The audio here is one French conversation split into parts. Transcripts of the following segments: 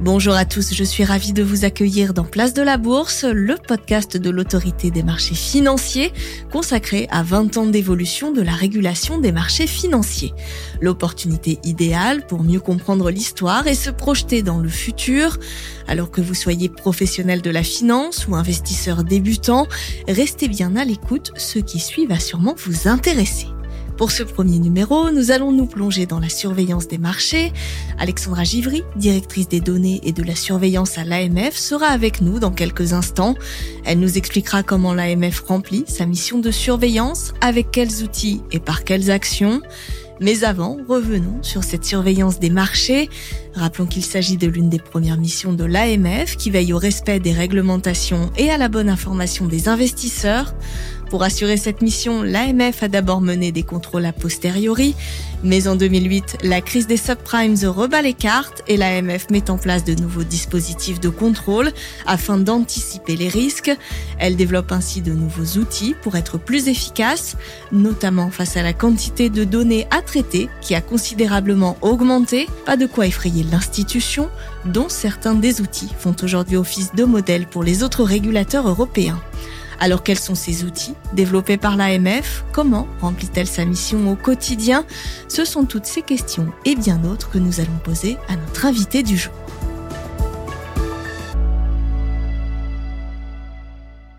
Bonjour à tous, je suis ravie de vous accueillir dans Place de la Bourse, le podcast de l'autorité des marchés financiers consacré à 20 ans d'évolution de la régulation des marchés financiers. L'opportunité idéale pour mieux comprendre l'histoire et se projeter dans le futur. Alors que vous soyez professionnel de la finance ou investisseur débutant, restez bien à l'écoute, ce qui suit va sûrement vous intéresser. Pour ce premier numéro, nous allons nous plonger dans la surveillance des marchés. Alexandra Givry, directrice des données et de la surveillance à l'AMF, sera avec nous dans quelques instants. Elle nous expliquera comment l'AMF remplit sa mission de surveillance, avec quels outils et par quelles actions. Mais avant, revenons sur cette surveillance des marchés. Rappelons qu'il s'agit de l'une des premières missions de l'AMF qui veille au respect des réglementations et à la bonne information des investisseurs. Pour assurer cette mission, l'AMF a d'abord mené des contrôles a posteriori, mais en 2008, la crise des subprimes rebat les cartes et l'AMF met en place de nouveaux dispositifs de contrôle afin d'anticiper les risques. Elle développe ainsi de nouveaux outils pour être plus efficace, notamment face à la quantité de données à traiter qui a considérablement augmenté. Pas de quoi effrayer l'institution, dont certains des outils font aujourd'hui office de modèle pour les autres régulateurs européens. Alors quels sont ces outils développés par l'AMF Comment remplit-elle sa mission au quotidien? Ce sont toutes ces questions et bien d'autres que nous allons poser à notre invité du jour.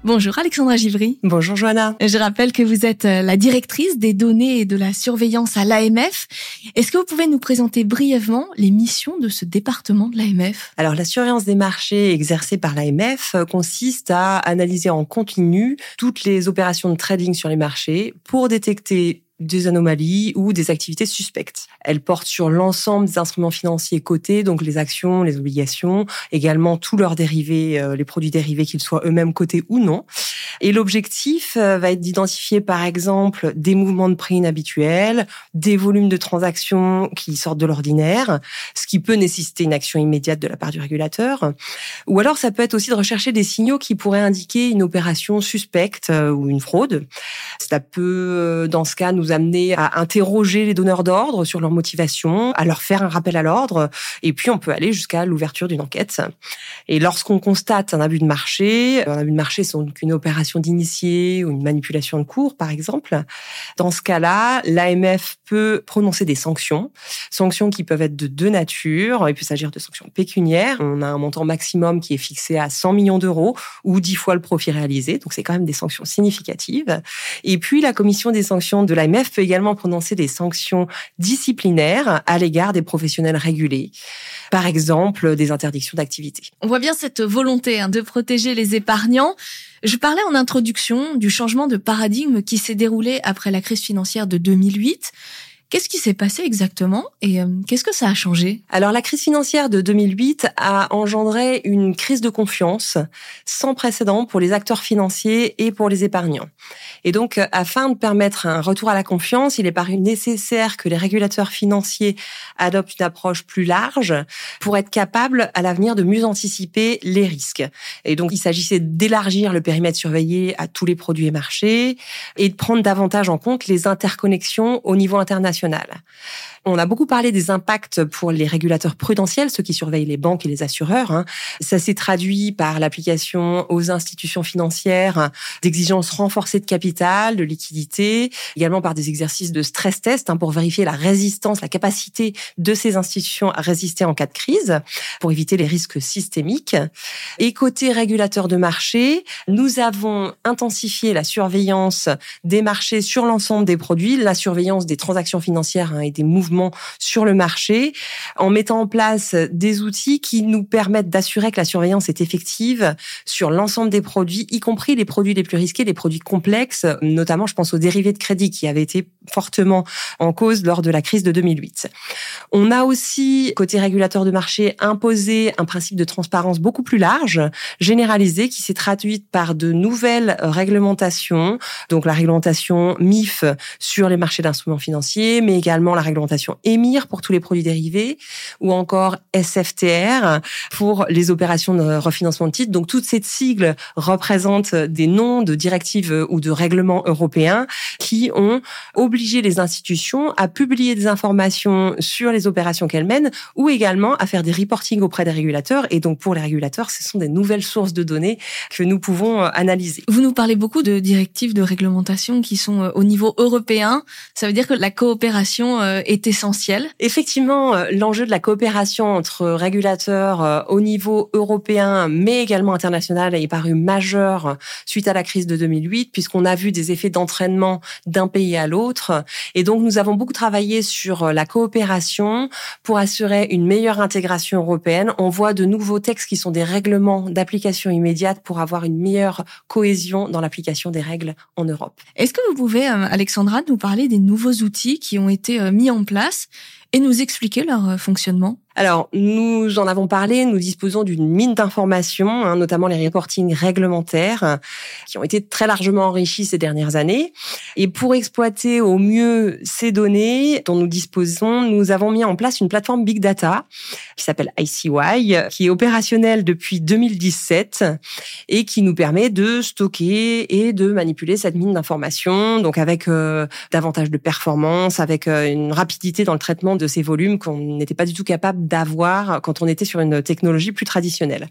Bonjour Alexandra Givry. Bonjour Johanna. Je rappelle que vous êtes euh, la directrice des données et de la surveillance à l'AMF. Est-ce que vous pouvez nous présenter brièvement les missions de ce département de l'AMF Alors la surveillance des marchés exercée par l'AMF euh, consiste à analyser en continu toutes les opérations de trading sur les marchés pour détecter des anomalies ou des activités suspectes. Elle porte sur l'ensemble des instruments financiers cotés, donc les actions, les obligations, également tous leurs dérivés, euh, les produits dérivés, qu'ils soient eux-mêmes cotés ou non. Et l'objectif euh, va être d'identifier, par exemple, des mouvements de prix inhabituels, des volumes de transactions qui sortent de l'ordinaire, ce qui peut nécessiter une action immédiate de la part du régulateur. Ou alors, ça peut être aussi de rechercher des signaux qui pourraient indiquer une opération suspecte euh, ou une fraude. Ça peut, dans ce cas, nous amener à interroger les donneurs d'ordre sur leur motivation, à leur faire un rappel à l'ordre, et puis on peut aller jusqu'à l'ouverture d'une enquête. Et lorsqu'on constate un abus de marché, un abus de marché, c'est donc une opération d'initié ou une manipulation de cours, par exemple. Dans ce cas-là, l'AMF peut prononcer des sanctions, sanctions qui peuvent être de deux natures. Il peut s'agir de sanctions pécuniaires. On a un montant maximum qui est fixé à 100 millions d'euros ou 10 fois le profit réalisé. Donc c'est quand même des sanctions significatives. Et puis la commission des sanctions de l'AMF peut également prononcer des sanctions disciplinaires à l'égard des professionnels régulés. Par exemple, des interdictions d'activité. On voit bien cette volonté hein, de protéger les épargnants. Je parlais en introduction du changement de paradigme qui s'est déroulé après la crise financière de 2008. Qu'est-ce qui s'est passé exactement et euh, qu'est-ce que ça a changé? Alors la crise financière de 2008 a engendré une crise de confiance sans précédent pour les acteurs financiers et pour les épargnants. Et donc euh, afin de permettre un retour à la confiance, il est paru nécessaire que les régulateurs financiers adoptent une approche plus large pour être capables à l'avenir de mieux anticiper les risques. Et donc il s'agissait d'élargir le périmètre surveillé à tous les produits et marchés et de prendre davantage en compte les interconnexions au niveau international on a beaucoup parlé des impacts pour les régulateurs prudentiels, ceux qui surveillent les banques et les assureurs. Hein. Ça s'est traduit par l'application aux institutions financières d'exigences renforcées de capital, de liquidité, également par des exercices de stress test hein, pour vérifier la résistance, la capacité de ces institutions à résister en cas de crise, pour éviter les risques systémiques. Et côté régulateur de marché, nous avons intensifié la surveillance des marchés sur l'ensemble des produits, la surveillance des transactions financières financière hein, et des mouvements sur le marché, en mettant en place des outils qui nous permettent d'assurer que la surveillance est effective sur l'ensemble des produits, y compris les produits les plus risqués, les produits complexes, notamment je pense aux dérivés de crédit qui avaient été fortement en cause lors de la crise de 2008. On a aussi, côté régulateur de marché, imposé un principe de transparence beaucoup plus large, généralisé, qui s'est traduite par de nouvelles réglementations, donc la réglementation MIF sur les marchés d'instruments financiers, mais également la réglementation EMIR pour tous les produits dérivés, ou encore SFTR pour les opérations de refinancement de titres. Donc toutes ces sigles représentent des noms de directives ou de règlements européens qui ont obligé les institutions à publier des informations sur les opérations qu'elles mènent ou également à faire des reporting auprès des régulateurs. Et donc pour les régulateurs, ce sont des nouvelles sources de données que nous pouvons euh, analyser. Vous nous parlez beaucoup de directives de réglementation qui sont euh, au niveau européen. Ça veut dire que la coopération euh, est essentielle. Effectivement, l'enjeu de la coopération entre régulateurs au niveau européen, mais également international, est paru majeur suite à la crise de 2008, puisqu'on a vu des effets d'entraînement d'un pays à l'autre. Et donc, nous avons beaucoup travaillé sur la coopération pour assurer une meilleure intégration européenne. On voit de nouveaux textes qui sont des règlements d'application immédiate pour avoir une meilleure cohésion dans l'application des règles en Europe. Est-ce que vous pouvez, euh, Alexandra, nous parler des nouveaux outils qui ont été euh, mis en place et nous expliquer leur euh, fonctionnement alors, nous en avons parlé, nous disposons d'une mine d'informations, hein, notamment les reportings réglementaires, qui ont été très largement enrichis ces dernières années. Et pour exploiter au mieux ces données dont nous disposons, nous avons mis en place une plateforme Big Data qui s'appelle ICY, qui est opérationnelle depuis 2017 et qui nous permet de stocker et de manipuler cette mine d'informations, donc avec euh, davantage de performance, avec euh, une rapidité dans le traitement de ces volumes qu'on n'était pas du tout capable d'avoir quand on était sur une technologie plus traditionnelle.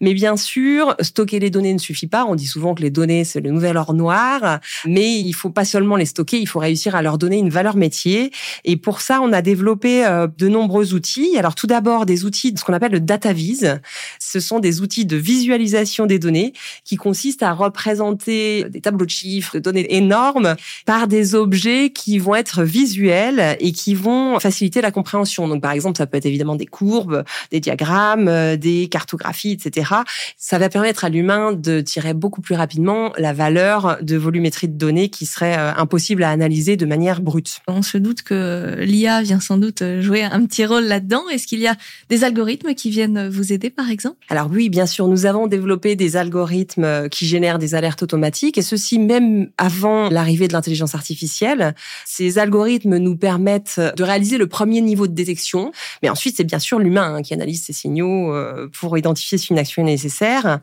Mais bien sûr, stocker les données ne suffit pas. On dit souvent que les données, c'est le nouvel or noir, mais il faut pas seulement les stocker, il faut réussir à leur donner une valeur métier. Et pour ça, on a développé euh, de nombreux outils. Alors tout d'abord, des outils de ce qu'on appelle le data vise. Ce sont des outils de visualisation des données qui consistent à représenter des tableaux de chiffres, de données énormes par des objets qui vont être visuels et qui vont faciliter la compréhension. Donc par exemple, ça peut être évidemment des courbes, des diagrammes, euh, des cartographies, etc. Ça va permettre à l'humain de tirer beaucoup plus rapidement la valeur de volumétrie de données qui serait euh, impossible à analyser de manière brute. On se doute que l'IA vient sans doute jouer un petit rôle là-dedans. Est-ce qu'il y a des algorithmes qui viennent vous aider, par exemple? Alors oui, bien sûr, nous avons développé des algorithmes qui génèrent des alertes automatiques, et ceci même avant l'arrivée de l'intelligence artificielle. Ces algorithmes nous permettent de réaliser le premier niveau de détection, mais ensuite c'est bien sûr l'humain hein, qui analyse ces signaux euh, pour identifier si une action est nécessaire.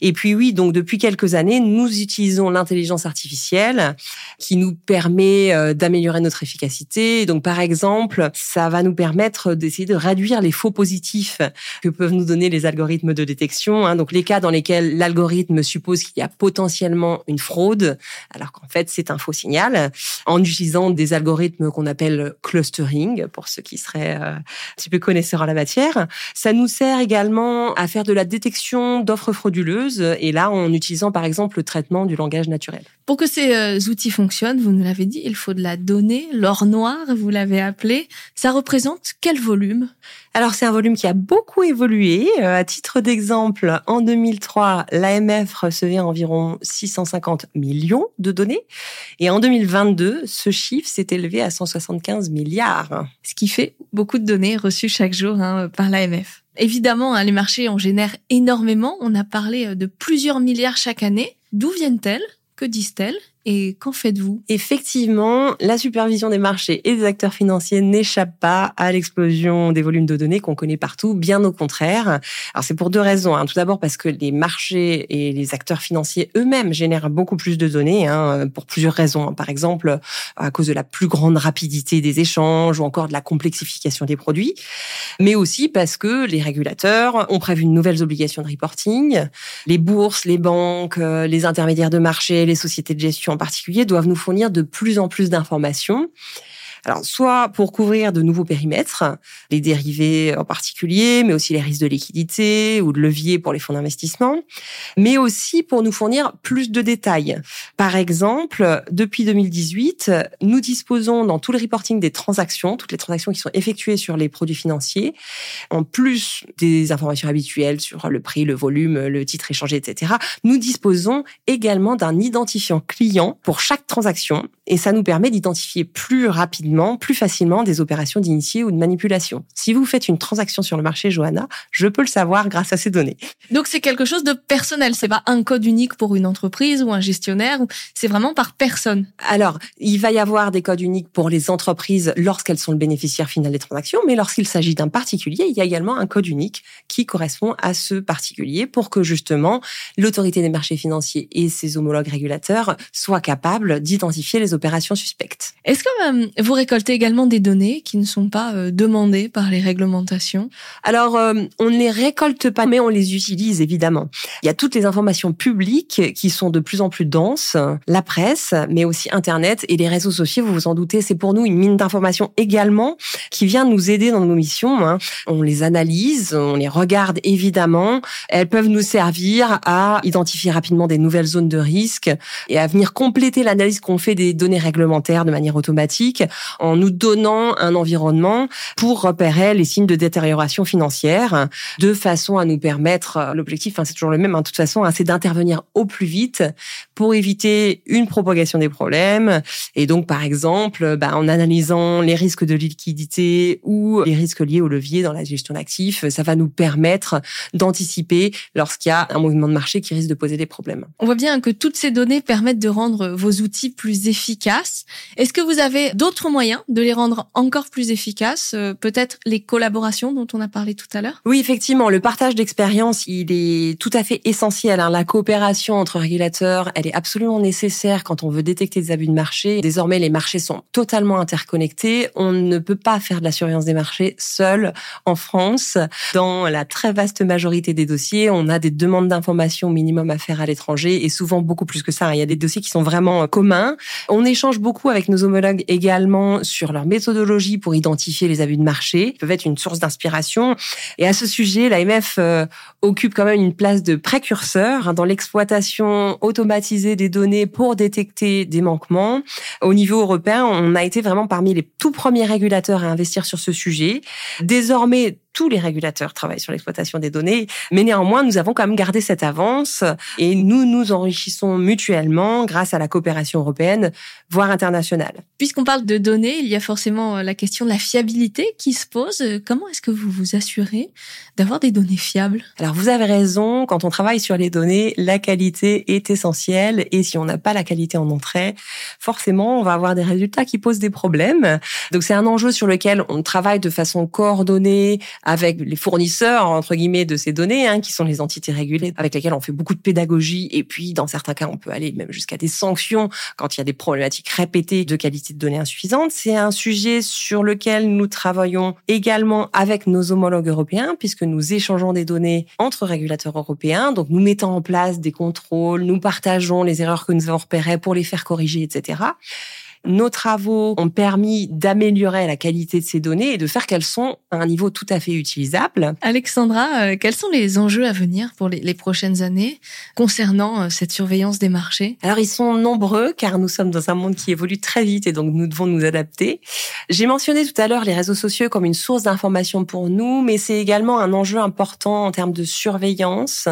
Et puis oui, donc depuis quelques années, nous utilisons l'intelligence artificielle qui nous permet euh, d'améliorer notre efficacité. Donc par exemple, ça va nous permettre d'essayer de réduire les faux positifs que peuvent nous donner les algorithmes de détection. Hein. Donc les cas dans lesquels l'algorithme suppose qu'il y a potentiellement une fraude, alors qu'en fait c'est un faux signal, en utilisant des algorithmes qu'on appelle clustering, pour ceux qui seraient euh, peu connaisseurs en la matière. Ça nous sert également à faire de la détection d'offres frauduleuses, et là en utilisant par exemple le traitement du langage naturel. Pour que ces euh, outils fonctionnent, vous nous l'avez dit, il faut de la donnée, l'or noir, vous l'avez appelé. Ça représente quel volume? Alors c'est un volume qui a beaucoup évolué. Euh, à titre d'exemple, en 2003, l'AMF recevait environ 650 millions de données, et en 2022, ce chiffre s'est élevé à 175 milliards. Ce qui fait beaucoup de données reçues chaque jour hein, par l'AMF. Évidemment, hein, les marchés en génèrent énormément. On a parlé euh, de plusieurs milliards chaque année. D'où viennent-elles? Que disent-elles? Et qu'en faites-vous? Effectivement, la supervision des marchés et des acteurs financiers n'échappe pas à l'explosion des volumes de données qu'on connaît partout, bien au contraire. Alors c'est pour deux raisons. Hein. Tout d'abord parce que les marchés et les acteurs financiers eux-mêmes génèrent beaucoup plus de données, hein, pour plusieurs raisons. Par exemple, à cause de la plus grande rapidité des échanges ou encore de la complexification des produits, mais aussi parce que les régulateurs ont prévu de nouvelles obligations de reporting. Les bourses, les banques, euh, les intermédiaires de marché, les sociétés de gestion en particulier doivent nous fournir de plus en plus d'informations alors, soit pour couvrir de nouveaux périmètres, les dérivés en particulier, mais aussi les risques de liquidité ou de levier pour les fonds d'investissement, mais aussi pour nous fournir plus de détails. Par exemple, depuis 2018, nous disposons dans tout le reporting des transactions, toutes les transactions qui sont effectuées sur les produits financiers, en plus des informations habituelles sur le prix, le volume, le titre échangé, etc., nous disposons également d'un identifiant client pour chaque transaction et ça nous permet d'identifier plus rapidement rapidement, plus facilement des opérations d'initié ou de manipulation. Si vous faites une transaction sur le marché, Johanna, je peux le savoir grâce à ces données. Donc c'est quelque chose de personnel, c'est pas un code unique pour une entreprise ou un gestionnaire, c'est vraiment par personne. Alors, il va y avoir des codes uniques pour les entreprises lorsqu'elles sont le bénéficiaire final des transactions, mais lorsqu'il s'agit d'un particulier, il y a également un code unique qui correspond à ce particulier pour que justement l'autorité des marchés financiers et ses homologues régulateurs soient capables d'identifier les opérations suspectes. Est-ce que euh, vous récoltez également des données qui ne sont pas euh, demandées par les réglementations Alors, euh, on ne les récolte pas, mais on les utilise évidemment. Il y a toutes les informations publiques qui sont de plus en plus denses, la presse, mais aussi Internet et les réseaux sociaux, vous vous en doutez, c'est pour nous une mine d'informations également qui vient nous aider dans nos missions. Hein. On les analyse, on les regarde évidemment. Elles peuvent nous servir à identifier rapidement des nouvelles zones de risque et à venir compléter l'analyse qu'on fait des données réglementaires de manière automatique en nous donnant un environnement pour repérer les signes de détérioration financière de façon à nous permettre, l'objectif, hein, c'est toujours le même, hein, de toute façon, hein, c'est d'intervenir au plus vite pour éviter une propagation des problèmes. Et donc, par exemple, bah, en analysant les risques de liquidité ou les risques liés au levier dans la gestion d'actifs, ça va nous permettre d'anticiper lorsqu'il y a un mouvement de marché qui risque de poser des problèmes. On voit bien que toutes ces données permettent de rendre vos outils plus efficaces. Est-ce que vous avez d'autres moyens de les rendre encore plus efficaces euh, Peut-être les collaborations dont on a parlé tout à l'heure? Oui, effectivement, le partage d'expérience, il est tout à fait essentiel. Hein. La coopération entre régulateurs, elle est absolument nécessaire quand on veut détecter des abus de marché. Désormais, les marchés sont totalement interconnectés. On ne peut pas faire de la surveillance des marchés seul en France. Dans la très vaste majorité des dossiers, on a des demandes d'informations minimum à faire à l'étranger et souvent beaucoup plus que ça. Il y a des dossiers qui sont vraiment communs. On échange beaucoup avec nos homologues également sur leur méthodologie pour identifier les abus de marché. Peuvent être une source d'inspiration. Et à ce sujet, l'AMF euh, occupe quand même une place de précurseur hein, dans l'exploitation automatisée des données pour détecter des manquements. Au niveau européen, on a été vraiment parmi les tout premiers régulateurs à investir sur ce sujet. Désormais, tous les régulateurs travaillent sur l'exploitation des données, mais néanmoins, nous avons quand même gardé cette avance et nous nous enrichissons mutuellement grâce à la coopération européenne, voire internationale. Puisqu'on parle de données, il y a forcément la question de la fiabilité qui se pose. Comment est-ce que vous vous assurez d'avoir des données fiables? Alors, vous avez raison, quand on travaille sur les données, la qualité est essentielle et si on n'a pas la qualité en entrée, forcément, on va avoir des résultats qui posent des problèmes. Donc, c'est un enjeu sur lequel on travaille de façon coordonnée avec les fournisseurs entre guillemets de ces données, hein, qui sont les entités régulées, avec lesquelles on fait beaucoup de pédagogie. Et puis, dans certains cas, on peut aller même jusqu'à des sanctions quand il y a des problématiques répétées de qualité de données insuffisante. C'est un sujet sur lequel nous travaillons également avec nos homologues européens, puisque nous échangeons des données entre régulateurs européens. Donc, nous mettons en place des contrôles, nous partageons les erreurs que nous avons repérées pour les faire corriger, etc. Nos travaux ont permis d'améliorer la qualité de ces données et de faire qu'elles sont à un niveau tout à fait utilisable. Alexandra, euh, quels sont les enjeux à venir pour les, prochaines années concernant euh, cette surveillance des marchés? Alors, ils sont nombreux car nous sommes dans un monde qui évolue très vite et donc nous devons nous adapter. J'ai mentionné tout à l'heure les réseaux sociaux comme une source d'information pour nous, mais c'est également un enjeu important en termes de surveillance.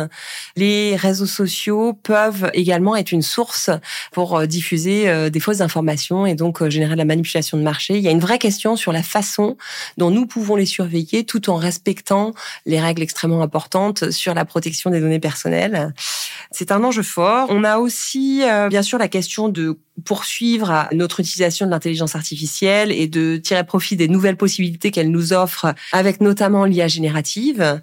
Les réseaux sociaux peuvent également être une source pour euh, diffuser des fausses informations et donc euh, générer de la manipulation de marché. Il y a une vraie question sur la façon dont nous pouvons les surveiller tout en respectant les règles extrêmement importantes sur la protection des données personnelles. C'est un enjeu fort. On a aussi euh, bien sûr la question de poursuivre notre utilisation de l'intelligence artificielle et de tirer profit des nouvelles possibilités qu'elle nous offre avec notamment l'IA générative.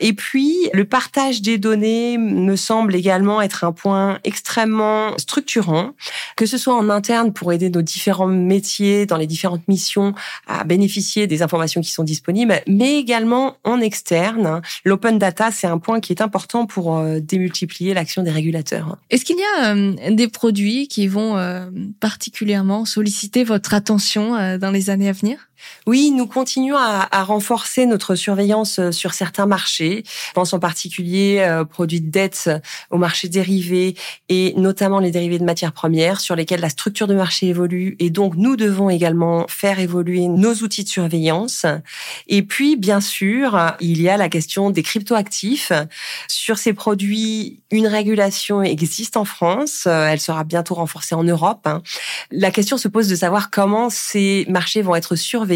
Et puis, le partage des données me semble également être un point extrêmement structurant, que ce soit en interne pour aider nos différents métiers dans les différentes missions à bénéficier des informations qui sont disponibles, mais également en externe. L'open data, c'est un point qui est important pour euh, l'action des régulateurs. Est-ce qu'il y a euh, des produits qui vont euh, particulièrement solliciter votre attention dans les années à venir? Oui, nous continuons à, à, renforcer notre surveillance euh, sur certains marchés. Je pense en particulier euh, produits de dette au marché dérivé et notamment les dérivés de matières premières sur lesquels la structure de marché évolue et donc nous devons également faire évoluer nos outils de surveillance. Et puis, bien sûr, il y a la question des cryptoactifs. Sur ces produits, une régulation existe en France. Elle sera bientôt renforcée en Europe. La question se pose de savoir comment ces marchés vont être surveillés,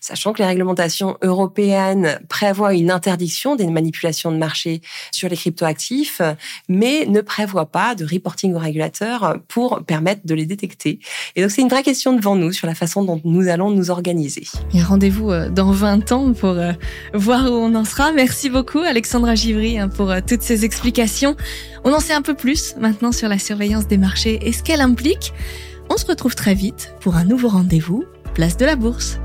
sachant que les réglementations européennes prévoient une interdiction des manipulations de marché sur les cryptoactifs, mais ne prévoient pas de reporting aux régulateurs pour permettre de les détecter. Et donc c'est une vraie question devant nous sur la façon dont nous allons nous organiser. Et rendez-vous euh, dans 20 ans pour euh, voir où on en sera. Merci beaucoup Alexandra Givry hein, pour euh, toutes ces explications. On en sait un peu plus maintenant sur la surveillance des marchés et ce qu'elle implique. On se retrouve très vite pour un nouveau rendez-vous, place de la bourse.